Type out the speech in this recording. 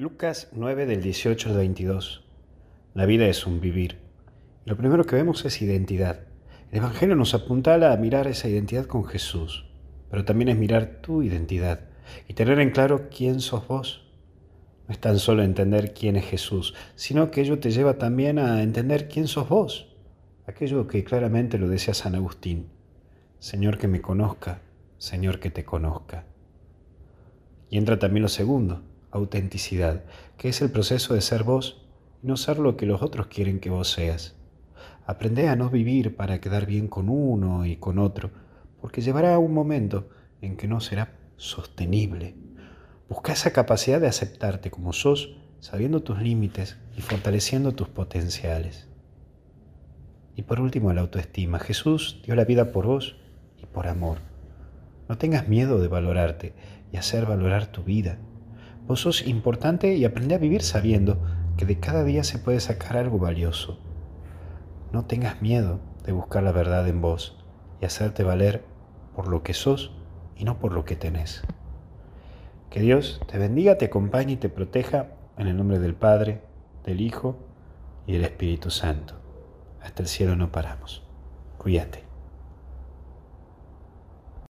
Lucas 9 del 18 al 22. La vida es un vivir. Lo primero que vemos es identidad. El Evangelio nos apuntala a mirar esa identidad con Jesús, pero también es mirar tu identidad y tener en claro quién sos vos. No es tan solo entender quién es Jesús, sino que ello te lleva también a entender quién sos vos, aquello que claramente lo decía San Agustín. Señor que me conozca, Señor que te conozca. Y entra también lo segundo, autenticidad, que es el proceso de ser vos y no ser lo que los otros quieren que vos seas. Aprende a no vivir para quedar bien con uno y con otro, porque llevará un momento en que no será sostenible. Busca esa capacidad de aceptarte como sos, sabiendo tus límites y fortaleciendo tus potenciales. Y por último, la autoestima. Jesús dio la vida por vos y por amor. No tengas miedo de valorarte y hacer valorar tu vida. Vos sos importante y aprende a vivir sabiendo que de cada día se puede sacar algo valioso. No tengas miedo de buscar la verdad en vos y hacerte valer por lo que sos y no por lo que tenés. Que Dios te bendiga, te acompañe y te proteja en el nombre del Padre, del Hijo y del Espíritu Santo. Hasta el cielo no paramos. Cuídate.